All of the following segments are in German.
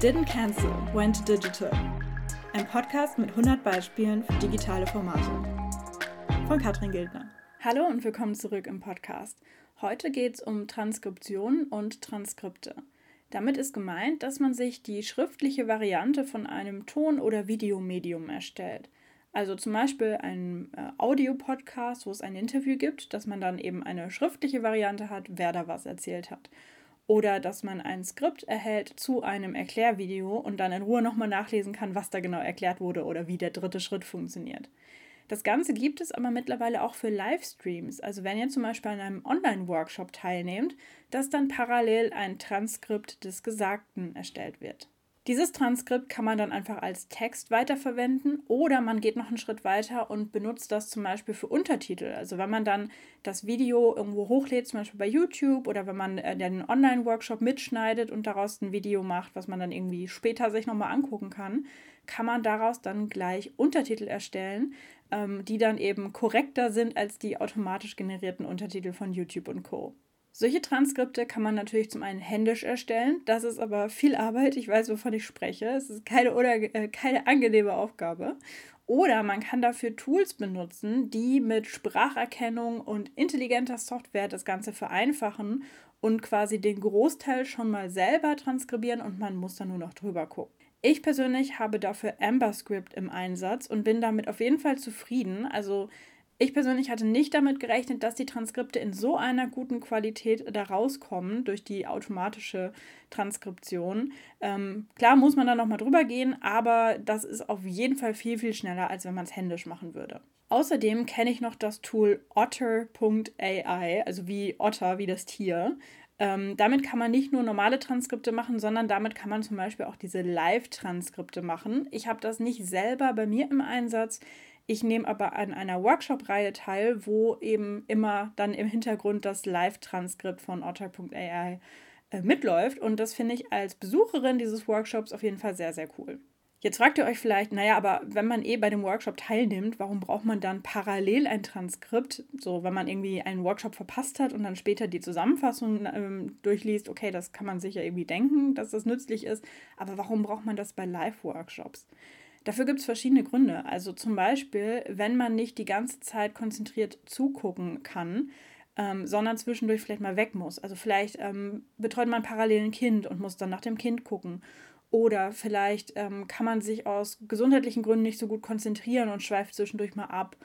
Didn't Cancel, Went Digital. Ein Podcast mit 100 Beispielen für digitale Formate. Von Katrin Gildner. Hallo und willkommen zurück im Podcast. Heute geht es um Transkription und Transkripte. Damit ist gemeint, dass man sich die schriftliche Variante von einem Ton- oder Videomedium erstellt. Also zum Beispiel ein äh, Audio-Podcast, wo es ein Interview gibt, dass man dann eben eine schriftliche Variante hat, wer da was erzählt hat oder dass man ein Skript erhält zu einem Erklärvideo und dann in Ruhe nochmal nachlesen kann, was da genau erklärt wurde oder wie der dritte Schritt funktioniert. Das Ganze gibt es aber mittlerweile auch für Livestreams. Also wenn ihr zum Beispiel an einem Online-Workshop teilnehmt, dass dann parallel ein Transkript des Gesagten erstellt wird. Dieses Transkript kann man dann einfach als Text weiterverwenden oder man geht noch einen Schritt weiter und benutzt das zum Beispiel für Untertitel. Also wenn man dann das Video irgendwo hochlädt, zum Beispiel bei YouTube oder wenn man äh, den Online-Workshop mitschneidet und daraus ein Video macht, was man dann irgendwie später sich nochmal angucken kann, kann man daraus dann gleich Untertitel erstellen, ähm, die dann eben korrekter sind als die automatisch generierten Untertitel von YouTube und Co. Solche Transkripte kann man natürlich zum einen händisch erstellen. Das ist aber viel Arbeit. Ich weiß, wovon ich spreche. Es ist keine, oder, äh, keine angenehme Aufgabe. Oder man kann dafür Tools benutzen, die mit Spracherkennung und intelligenter Software das Ganze vereinfachen und quasi den Großteil schon mal selber transkribieren und man muss dann nur noch drüber gucken. Ich persönlich habe dafür AmberScript im Einsatz und bin damit auf jeden Fall zufrieden. Also ich persönlich hatte nicht damit gerechnet, dass die Transkripte in so einer guten Qualität da rauskommen durch die automatische Transkription. Ähm, klar muss man da nochmal drüber gehen, aber das ist auf jeden Fall viel, viel schneller, als wenn man es händisch machen würde. Außerdem kenne ich noch das Tool otter.ai, also wie Otter, wie das Tier. Ähm, damit kann man nicht nur normale Transkripte machen, sondern damit kann man zum Beispiel auch diese Live-Transkripte machen. Ich habe das nicht selber bei mir im Einsatz. Ich nehme aber an einer Workshop-Reihe teil, wo eben immer dann im Hintergrund das Live-Transkript von otter.ai äh, mitläuft. Und das finde ich als Besucherin dieses Workshops auf jeden Fall sehr, sehr cool. Jetzt fragt ihr euch vielleicht, naja, aber wenn man eh bei dem Workshop teilnimmt, warum braucht man dann parallel ein Transkript? So, wenn man irgendwie einen Workshop verpasst hat und dann später die Zusammenfassung ähm, durchliest, okay, das kann man sicher irgendwie denken, dass das nützlich ist, aber warum braucht man das bei Live-Workshops? Dafür gibt es verschiedene Gründe. Also zum Beispiel, wenn man nicht die ganze Zeit konzentriert zugucken kann, ähm, sondern zwischendurch vielleicht mal weg muss. Also vielleicht ähm, betreut man parallel ein Kind und muss dann nach dem Kind gucken. Oder vielleicht ähm, kann man sich aus gesundheitlichen Gründen nicht so gut konzentrieren und schweift zwischendurch mal ab.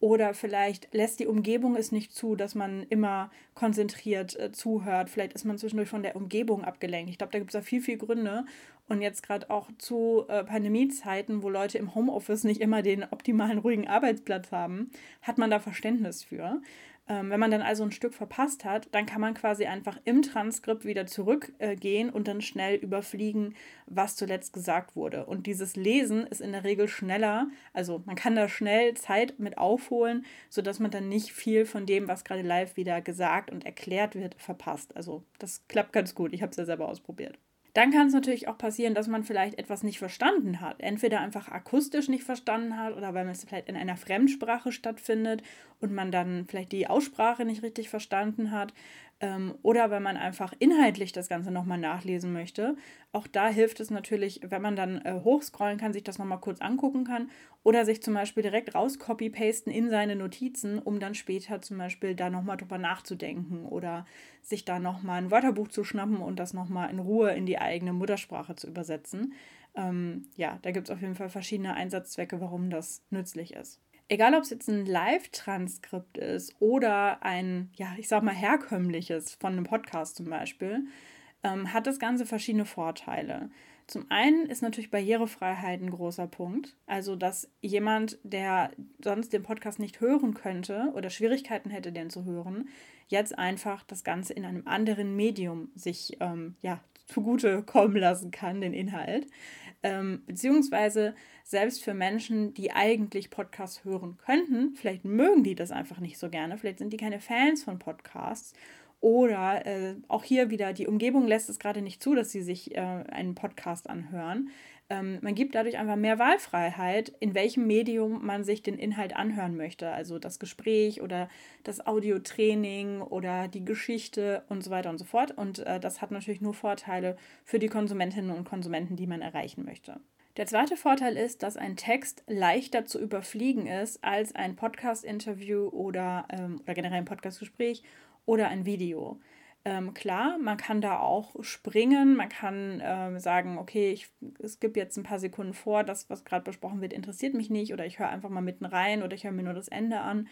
Oder vielleicht lässt die Umgebung es nicht zu, dass man immer konzentriert äh, zuhört. Vielleicht ist man zwischendurch von der Umgebung abgelenkt. Ich glaube, da gibt es da viel, viel Gründe. Und jetzt gerade auch zu äh, Pandemiezeiten, wo Leute im Homeoffice nicht immer den optimalen, ruhigen Arbeitsplatz haben, hat man da Verständnis für. Ähm, wenn man dann also ein Stück verpasst hat, dann kann man quasi einfach im Transkript wieder zurückgehen und dann schnell überfliegen, was zuletzt gesagt wurde. Und dieses Lesen ist in der Regel schneller, also man kann da schnell Zeit mit aufholen, sodass man dann nicht viel von dem, was gerade live wieder gesagt und erklärt wird, verpasst. Also das klappt ganz gut. Ich habe es ja selber ausprobiert. Dann kann es natürlich auch passieren, dass man vielleicht etwas nicht verstanden hat. Entweder einfach akustisch nicht verstanden hat oder weil es vielleicht in einer Fremdsprache stattfindet und man dann vielleicht die Aussprache nicht richtig verstanden hat oder wenn man einfach inhaltlich das Ganze nochmal nachlesen möchte. Auch da hilft es natürlich, wenn man dann äh, hochscrollen kann, sich das nochmal kurz angucken kann oder sich zum Beispiel direkt raus copy-pasten in seine Notizen, um dann später zum Beispiel da nochmal drüber nachzudenken oder sich da nochmal ein Wörterbuch zu schnappen und das nochmal in Ruhe in die eigene Muttersprache zu übersetzen. Ähm, ja, da gibt es auf jeden Fall verschiedene Einsatzzwecke, warum das nützlich ist egal ob es jetzt ein Live-Transkript ist oder ein, ja, ich sag mal, herkömmliches von einem Podcast zum Beispiel, ähm, hat das Ganze verschiedene Vorteile. Zum einen ist natürlich Barrierefreiheit ein großer Punkt. Also, dass jemand, der sonst den Podcast nicht hören könnte oder Schwierigkeiten hätte, den zu hören, jetzt einfach das Ganze in einem anderen Medium sich ähm, ja, zugute kommen lassen kann, den Inhalt. Ähm, beziehungsweise selbst für Menschen, die eigentlich Podcasts hören könnten, vielleicht mögen die das einfach nicht so gerne, vielleicht sind die keine Fans von Podcasts oder äh, auch hier wieder, die Umgebung lässt es gerade nicht zu, dass sie sich äh, einen Podcast anhören. Ähm, man gibt dadurch einfach mehr Wahlfreiheit, in welchem Medium man sich den Inhalt anhören möchte. Also das Gespräch oder das Audiotraining oder die Geschichte und so weiter und so fort. Und äh, das hat natürlich nur Vorteile für die Konsumentinnen und Konsumenten, die man erreichen möchte. Der zweite Vorteil ist, dass ein Text leichter zu überfliegen ist als ein Podcast-Interview oder, ähm, oder generell ein Podcast-Gespräch oder ein Video. Ähm, klar, man kann da auch springen, man kann ähm, sagen, okay, ich, gibt jetzt ein paar Sekunden vor, das, was gerade besprochen wird, interessiert mich nicht oder ich höre einfach mal mitten rein oder ich höre mir nur das Ende an.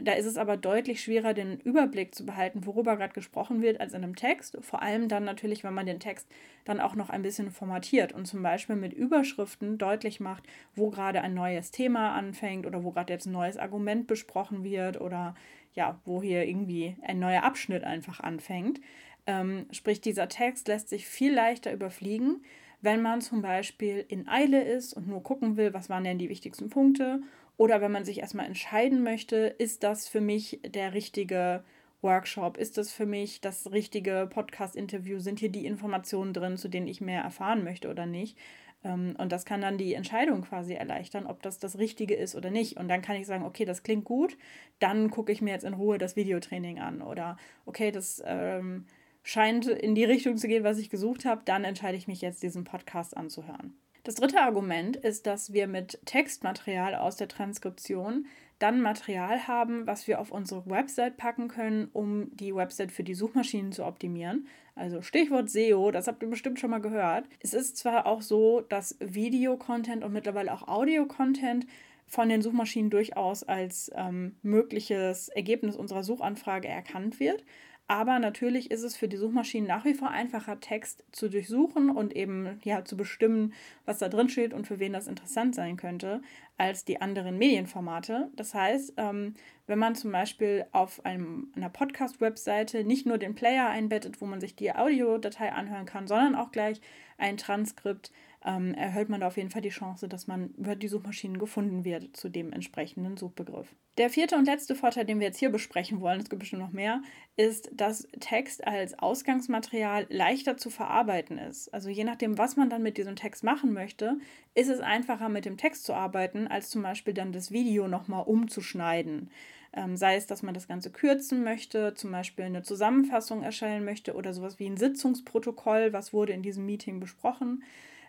Da ist es aber deutlich schwerer, den Überblick zu behalten, worüber gerade gesprochen wird, als in einem Text. Vor allem dann natürlich, wenn man den Text dann auch noch ein bisschen formatiert und zum Beispiel mit Überschriften deutlich macht, wo gerade ein neues Thema anfängt oder wo gerade jetzt ein neues Argument besprochen wird oder ja, wo hier irgendwie ein neuer Abschnitt einfach anfängt. Ähm, sprich, dieser Text lässt sich viel leichter überfliegen, wenn man zum Beispiel in Eile ist und nur gucken will, was waren denn die wichtigsten Punkte oder wenn man sich erstmal entscheiden möchte, ist das für mich der richtige Workshop? Ist das für mich das richtige Podcast-Interview? Sind hier die Informationen drin, zu denen ich mehr erfahren möchte oder nicht? Ähm, und das kann dann die Entscheidung quasi erleichtern, ob das das Richtige ist oder nicht. Und dann kann ich sagen, okay, das klingt gut, dann gucke ich mir jetzt in Ruhe das Videotraining an. Oder okay, das ähm, scheint in die Richtung zu gehen, was ich gesucht habe, dann entscheide ich mich jetzt, diesen Podcast anzuhören. Das dritte Argument ist, dass wir mit Textmaterial aus der Transkription dann Material haben, was wir auf unsere Website packen können, um die Website für die Suchmaschinen zu optimieren. Also Stichwort SEO, das habt ihr bestimmt schon mal gehört. Es ist zwar auch so, dass Video-Content und mittlerweile auch Audio-Content von den Suchmaschinen durchaus als ähm, mögliches Ergebnis unserer Suchanfrage erkannt wird. Aber natürlich ist es für die Suchmaschinen nach wie vor einfacher, Text zu durchsuchen und eben ja zu bestimmen, was da drin steht und für wen das interessant sein könnte, als die anderen Medienformate. Das heißt, ähm, wenn man zum Beispiel auf einem, einer Podcast-Webseite nicht nur den Player einbettet, wo man sich die Audiodatei anhören kann, sondern auch gleich ein Transkript, ähm, erhöht man da auf jeden Fall die Chance, dass man über die Suchmaschinen gefunden wird zu dem entsprechenden Suchbegriff. Der vierte und letzte Vorteil, den wir jetzt hier besprechen wollen, es gibt bestimmt noch mehr, ist, dass Text als Ausgangsmaterial leichter zu verarbeiten ist. Also je nachdem, was man dann mit diesem Text machen möchte, ist es einfacher, mit dem Text zu arbeiten, als zum Beispiel dann das Video nochmal umzuschneiden. Ähm, sei es, dass man das Ganze kürzen möchte, zum Beispiel eine Zusammenfassung erstellen möchte oder sowas wie ein Sitzungsprotokoll, was wurde in diesem Meeting besprochen.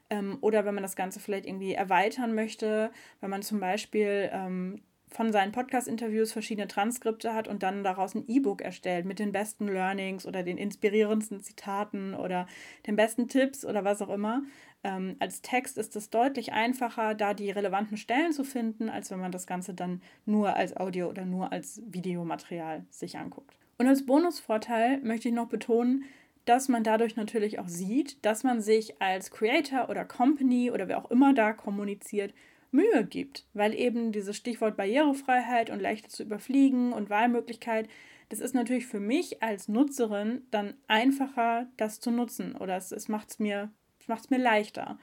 Ähm, oder wenn man das Ganze vielleicht irgendwie erweitern möchte, wenn man zum Beispiel ähm, von seinen Podcast-Interviews verschiedene Transkripte hat und dann daraus ein E-Book erstellt mit den besten Learnings oder den inspirierendsten Zitaten oder den besten Tipps oder was auch immer. Ähm, als Text ist es deutlich einfacher, da die relevanten Stellen zu finden, als wenn man das Ganze dann nur als Audio oder nur als Videomaterial sich anguckt. Und als Bonusvorteil möchte ich noch betonen, dass man dadurch natürlich auch sieht, dass man sich als Creator oder Company oder wer auch immer da kommuniziert, Mühe gibt, weil eben dieses Stichwort Barrierefreiheit und leichter zu überfliegen und Wahlmöglichkeit, das ist natürlich für mich als Nutzerin dann einfacher, das zu nutzen oder es, es macht es mir, mir leichter.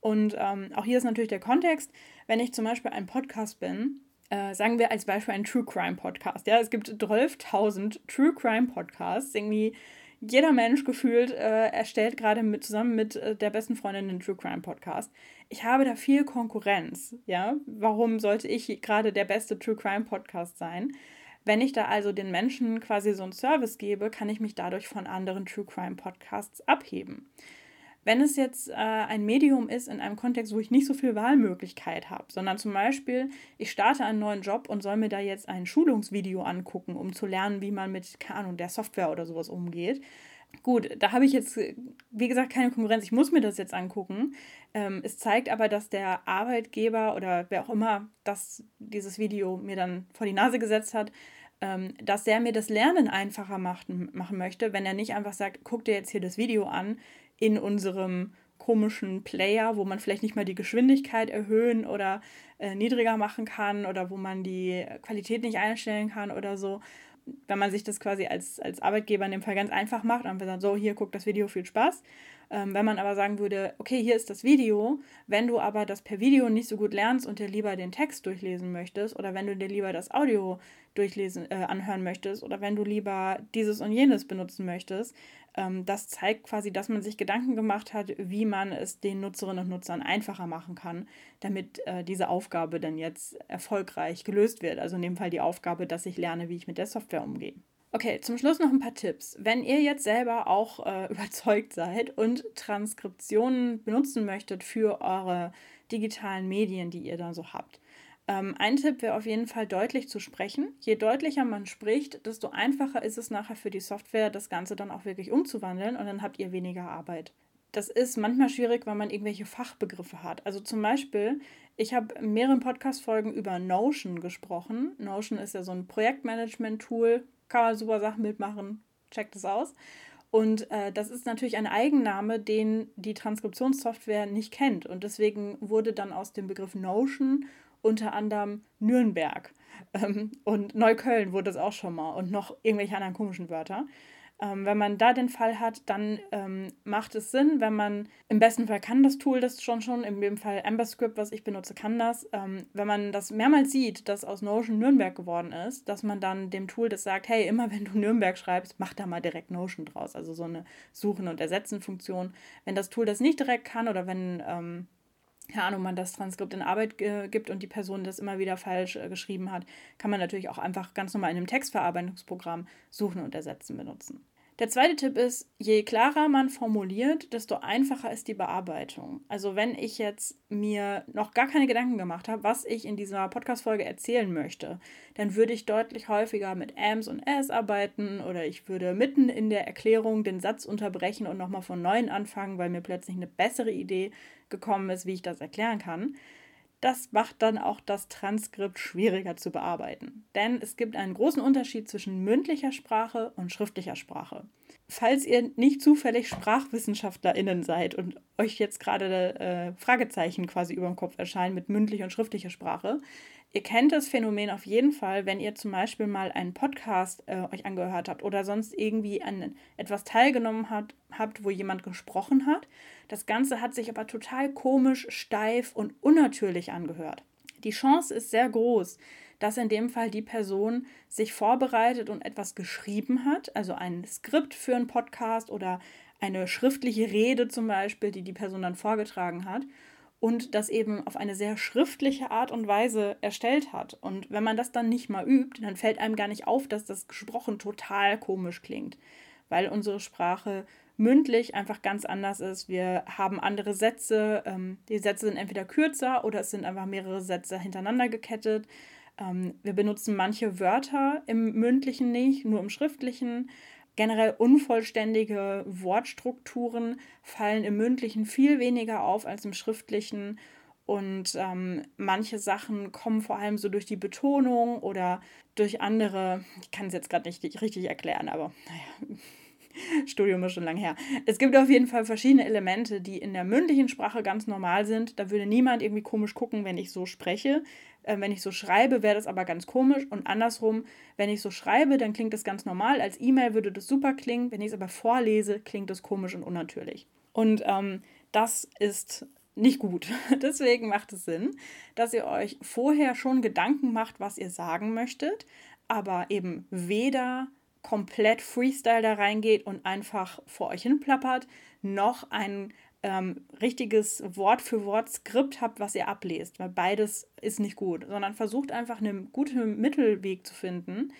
Und ähm, auch hier ist natürlich der Kontext, wenn ich zum Beispiel ein Podcast bin, äh, sagen wir als Beispiel ein True Crime Podcast. Ja, es gibt 12.000 True Crime Podcasts, irgendwie jeder Mensch gefühlt äh, erstellt gerade mit, zusammen mit äh, der besten Freundin einen True Crime Podcast. Ich habe da viel Konkurrenz, ja. Warum sollte ich gerade der beste True Crime Podcast sein? Wenn ich da also den Menschen quasi so einen Service gebe, kann ich mich dadurch von anderen True Crime Podcasts abheben. Wenn es jetzt äh, ein Medium ist in einem Kontext, wo ich nicht so viel Wahlmöglichkeit habe, sondern zum Beispiel, ich starte einen neuen Job und soll mir da jetzt ein Schulungsvideo angucken, um zu lernen, wie man mit, keine Ahnung, der Software oder sowas umgeht. Gut, da habe ich jetzt, wie gesagt, keine Konkurrenz. Ich muss mir das jetzt angucken. Ähm, es zeigt aber, dass der Arbeitgeber oder wer auch immer das, dieses Video mir dann vor die Nase gesetzt hat, ähm, dass der mir das Lernen einfacher macht, machen möchte, wenn er nicht einfach sagt, guck dir jetzt hier das Video an in unserem komischen Player, wo man vielleicht nicht mal die Geschwindigkeit erhöhen oder äh, niedriger machen kann oder wo man die Qualität nicht einstellen kann oder so. Wenn man sich das quasi als, als Arbeitgeber in dem Fall ganz einfach macht und sagt, so, hier, guck das Video, viel Spaß. Ähm, wenn man aber sagen würde, okay, hier ist das Video, wenn du aber das per Video nicht so gut lernst und dir lieber den Text durchlesen möchtest oder wenn du dir lieber das Audio durchlesen, äh, anhören möchtest oder wenn du lieber dieses und jenes benutzen möchtest, das zeigt quasi, dass man sich Gedanken gemacht hat, wie man es den Nutzerinnen und Nutzern einfacher machen kann, damit äh, diese Aufgabe dann jetzt erfolgreich gelöst wird. Also in dem Fall die Aufgabe, dass ich lerne, wie ich mit der Software umgehe. Okay, zum Schluss noch ein paar Tipps. Wenn ihr jetzt selber auch äh, überzeugt seid und Transkriptionen benutzen möchtet für eure digitalen Medien, die ihr da so habt, ähm, ein Tipp wäre auf jeden Fall deutlich zu sprechen. Je deutlicher man spricht, desto einfacher ist es nachher für die Software, das Ganze dann auch wirklich umzuwandeln und dann habt ihr weniger Arbeit. Das ist manchmal schwierig, weil man irgendwelche Fachbegriffe hat. Also zum Beispiel, ich habe in mehreren Podcast-Folgen über Notion gesprochen. Notion ist ja so ein Projektmanagement-Tool, kann man super Sachen mitmachen. Checkt es aus. Und äh, das ist natürlich ein Eigenname, den die Transkriptionssoftware nicht kennt. Und deswegen wurde dann aus dem Begriff Notion unter anderem Nürnberg. Ähm, und Neukölln wurde es auch schon mal und noch irgendwelche anderen komischen Wörter. Ähm, wenn man da den Fall hat, dann ähm, macht es Sinn, wenn man, im besten Fall kann das Tool das schon schon, in dem Fall AmberScript, was ich benutze, kann das. Ähm, wenn man das mehrmals sieht, dass aus Notion Nürnberg geworden ist, dass man dann dem Tool das sagt, hey, immer wenn du Nürnberg schreibst, mach da mal direkt Notion draus. Also so eine Suchen- und Ersetzen-Funktion. Wenn das Tool das nicht direkt kann oder wenn ähm, keine Ahnung, man das Transkript in Arbeit gibt und die Person das immer wieder falsch äh, geschrieben hat, kann man natürlich auch einfach ganz normal in einem Textverarbeitungsprogramm suchen und ersetzen benutzen. Der zweite Tipp ist, je klarer man formuliert, desto einfacher ist die Bearbeitung. Also wenn ich jetzt mir noch gar keine Gedanken gemacht habe, was ich in dieser Podcast-Folge erzählen möchte, dann würde ich deutlich häufiger mit Ams und S arbeiten oder ich würde mitten in der Erklärung den Satz unterbrechen und nochmal von neuem anfangen, weil mir plötzlich eine bessere Idee gekommen ist, wie ich das erklären kann. Das macht dann auch das Transkript schwieriger zu bearbeiten. Denn es gibt einen großen Unterschied zwischen mündlicher Sprache und schriftlicher Sprache. Falls ihr nicht zufällig SprachwissenschaftlerInnen seid und euch jetzt gerade äh, Fragezeichen quasi über dem Kopf erscheinen mit mündlicher und schriftlicher Sprache, Ihr kennt das Phänomen auf jeden Fall, wenn ihr zum Beispiel mal einen Podcast äh, euch angehört habt oder sonst irgendwie an etwas teilgenommen hat, habt, wo jemand gesprochen hat. Das Ganze hat sich aber total komisch, steif und unnatürlich angehört. Die Chance ist sehr groß, dass in dem Fall die Person sich vorbereitet und etwas geschrieben hat, also ein Skript für einen Podcast oder eine schriftliche Rede zum Beispiel, die die Person dann vorgetragen hat und das eben auf eine sehr schriftliche Art und Weise erstellt hat. Und wenn man das dann nicht mal übt, dann fällt einem gar nicht auf, dass das gesprochen total komisch klingt, weil unsere Sprache mündlich einfach ganz anders ist. Wir haben andere Sätze. Ähm, die Sätze sind entweder kürzer oder es sind einfach mehrere Sätze hintereinander gekettet. Ähm, wir benutzen manche Wörter im mündlichen nicht, nur im schriftlichen. Generell unvollständige Wortstrukturen fallen im mündlichen viel weniger auf als im schriftlichen. Und ähm, manche Sachen kommen vor allem so durch die Betonung oder durch andere, ich kann es jetzt gerade nicht richtig erklären, aber naja, Studium ist schon lange her. Es gibt auf jeden Fall verschiedene Elemente, die in der mündlichen Sprache ganz normal sind. Da würde niemand irgendwie komisch gucken, wenn ich so spreche. Äh, wenn ich so schreibe, wäre das aber ganz komisch. Und andersrum, wenn ich so schreibe, dann klingt das ganz normal. Als E-Mail würde das super klingen. Wenn ich es aber vorlese, klingt das komisch und unnatürlich. Und ähm, das ist nicht gut. Deswegen macht es Sinn, dass ihr euch vorher schon Gedanken macht, was ihr sagen möchtet, aber eben weder komplett Freestyle da reingeht und einfach vor euch hin plappert, noch ein ähm, richtiges Wort für Wort Skript habt, was ihr ablest, weil beides ist nicht gut, sondern versucht einfach einen guten Mittelweg zu finden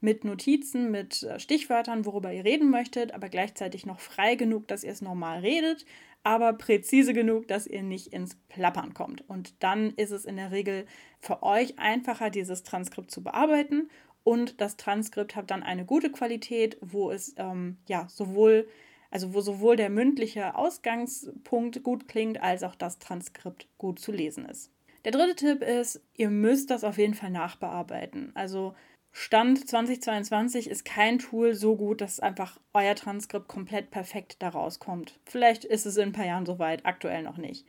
mit Notizen, mit äh, Stichwörtern, worüber ihr reden möchtet, aber gleichzeitig noch frei genug, dass ihr es normal redet, aber präzise genug, dass ihr nicht ins Plappern kommt. Und dann ist es in der Regel für euch einfacher, dieses Transkript zu bearbeiten und das Transkript hat dann eine gute Qualität, wo es ähm, ja sowohl also wo sowohl der mündliche Ausgangspunkt gut klingt, als auch das Transkript gut zu lesen ist. Der dritte Tipp ist, ihr müsst das auf jeden Fall nachbearbeiten. Also Stand 2022 ist kein Tool so gut, dass einfach euer Transkript komplett perfekt da rauskommt. Vielleicht ist es in ein paar Jahren soweit, aktuell noch nicht.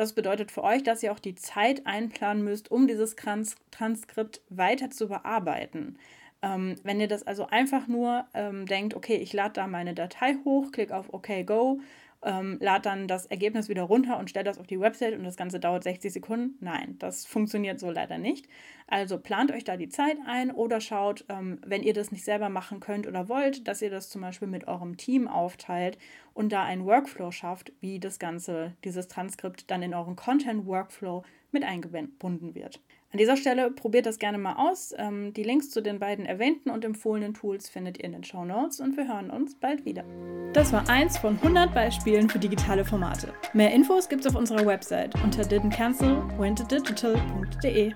Das bedeutet für euch, dass ihr auch die Zeit einplanen müsst, um dieses Trans Transkript weiter zu bearbeiten. Ähm, wenn ihr das also einfach nur ähm, denkt, okay, ich lade da meine Datei hoch, klicke auf OK Go ähm, lad dann das Ergebnis wieder runter und stell das auf die Website und das Ganze dauert 60 Sekunden. Nein, das funktioniert so leider nicht. Also plant euch da die Zeit ein oder schaut, ähm, wenn ihr das nicht selber machen könnt oder wollt, dass ihr das zum Beispiel mit eurem Team aufteilt und da einen Workflow schafft, wie das Ganze, dieses Transkript dann in euren Content-Workflow mit eingebunden wird. An dieser Stelle probiert das gerne mal aus. Ähm, die Links zu den beiden erwähnten und empfohlenen Tools findet ihr in den Show Notes und wir hören uns bald wieder. Das war eins von 100 Beispielen für digitale Formate. Mehr Infos gibt's auf unserer Website unter didn'tcancel.wentodigital.de.